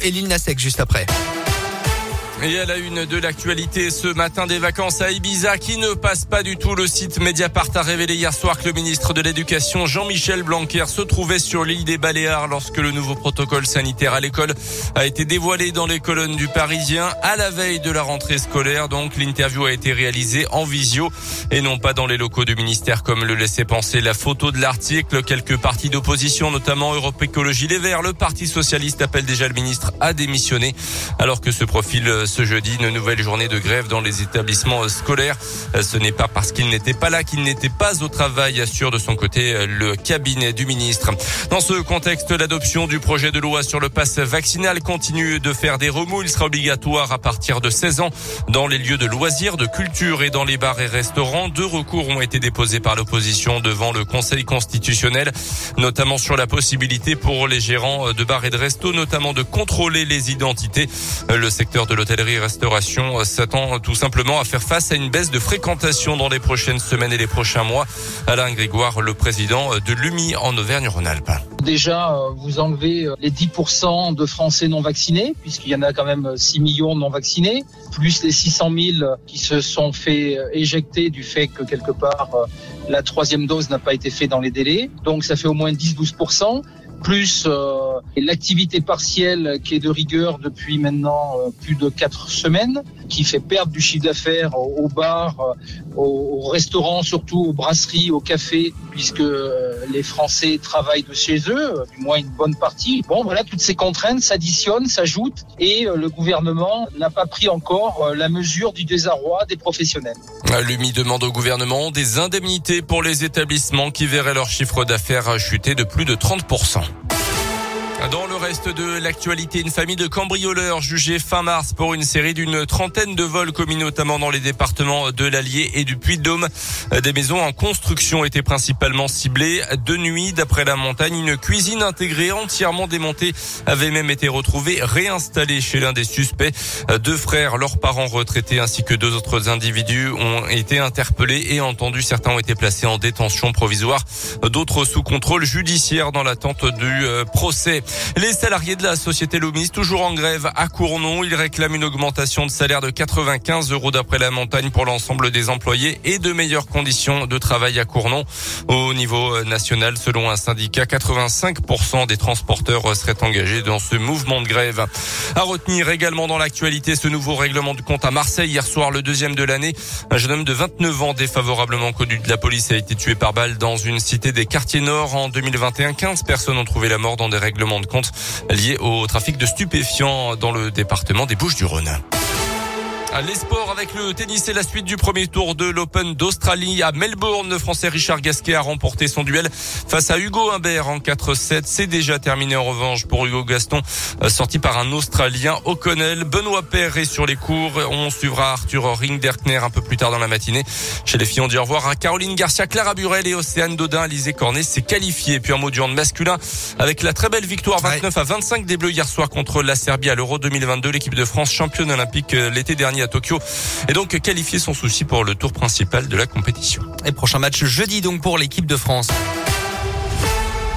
Et l'île Nasek juste après. Et à la une de l'actualité ce matin des vacances à Ibiza qui ne passe pas du tout. Le site Mediapart a révélé hier soir que le ministre de l'Éducation Jean-Michel Blanquer se trouvait sur l'île des Baléares lorsque le nouveau protocole sanitaire à l'école a été dévoilé dans les colonnes du Parisien à la veille de la rentrée scolaire. Donc l'interview a été réalisée en visio et non pas dans les locaux du ministère comme le laissait penser la photo de l'article. Quelques partis d'opposition, notamment Europe Écologie Les Verts, le Parti Socialiste appelle déjà le ministre à démissionner alors que ce profil ce jeudi une nouvelle journée de grève dans les établissements scolaires. Ce n'est pas parce qu'il n'était pas là qu'il n'était pas au travail, assure de son côté le cabinet du ministre. Dans ce contexte, l'adoption du projet de loi sur le pass vaccinal continue de faire des remous. Il sera obligatoire à partir de 16 ans dans les lieux de loisirs, de culture et dans les bars et restaurants. Deux recours ont été déposés par l'opposition devant le Conseil constitutionnel, notamment sur la possibilité pour les gérants de bars et de restos, notamment de contrôler les identités. Le secteur de l'hôtel l'hôtellerie-restauration s'attend tout simplement à faire face à une baisse de fréquentation dans les prochaines semaines et les prochains mois. Alain Grégoire, le président de l'UMI en Auvergne-Rhône-Alpes. Déjà, euh, vous enlevez euh, les 10% de Français non vaccinés, puisqu'il y en a quand même 6 millions non vaccinés, plus les 600 000 qui se sont fait euh, éjecter du fait que quelque part la troisième dose n'a pas été faite dans les délais. Donc ça fait au moins 10-12% plus euh, l'activité partielle qui est de rigueur depuis maintenant euh, plus de quatre semaines, qui fait perdre du chiffre d'affaires aux, bars, euh, aux, restaurants, surtout aux brasseries, aux cafés, puisque les Français travaillent de chez eux, du moins une bonne partie. Bon, voilà, toutes ces contraintes s'additionnent, s'ajoutent, et le gouvernement n'a pas pris encore la mesure du désarroi des professionnels. L'UMI demande au gouvernement des indemnités pour les établissements qui verraient leur chiffre d'affaires chuter de plus de 30%. Dans le reste de l'actualité, une famille de cambrioleurs jugée fin mars pour une série d'une trentaine de vols commis notamment dans les départements de l'Allier et du Puy-de-Dôme. Des maisons en construction étaient principalement ciblées. De nuit, d'après la montagne, une cuisine intégrée entièrement démontée avait même été retrouvée réinstallée chez l'un des suspects. Deux frères, leurs parents retraités ainsi que deux autres individus ont été interpellés et entendus. Certains ont été placés en détention provisoire, d'autres sous contrôle judiciaire dans l'attente du euh, procès. Les salariés de la société Loomis, toujours en grève à Cournon, ils réclament une augmentation de salaire de 95 euros d'après la montagne pour l'ensemble des employés et de meilleures conditions de travail à Cournon. Au niveau national, selon un syndicat, 85% des transporteurs seraient engagés dans ce mouvement de grève. À retenir également dans l'actualité ce nouveau règlement de compte à Marseille hier soir, le deuxième de l'année. Un jeune homme de 29 ans défavorablement connu de la police a été tué par balle dans une cité des quartiers nord en 2021. 15 personnes ont trouvé la mort dans des règlements de compte liés au trafic de stupéfiants dans le département des Bouches-du-Rhône. Les sports avec le tennis et la suite du premier tour de l'Open d'Australie à Melbourne. Le Français Richard Gasquet a remporté son duel face à Hugo Humbert en 4-7. C'est déjà terminé en revanche pour Hugo Gaston, euh, sorti par un Australien O'Connell. Benoît Paire est sur les cours. On suivra Arthur Ringderkner un peu plus tard dans la matinée. Chez les filles, on dit au revoir à Caroline Garcia, Clara Burel et Océane Dodin. Alizé Cornet s'est qualifié. Puis en mot du hand masculin avec la très belle victoire 29 à 25 des Bleus hier soir contre la Serbie à l'Euro 2022. L'équipe de France championne olympique euh, l'été dernier à Tokyo et donc qualifier son souci pour le tour principal de la compétition. Et prochain match jeudi donc pour l'équipe de France.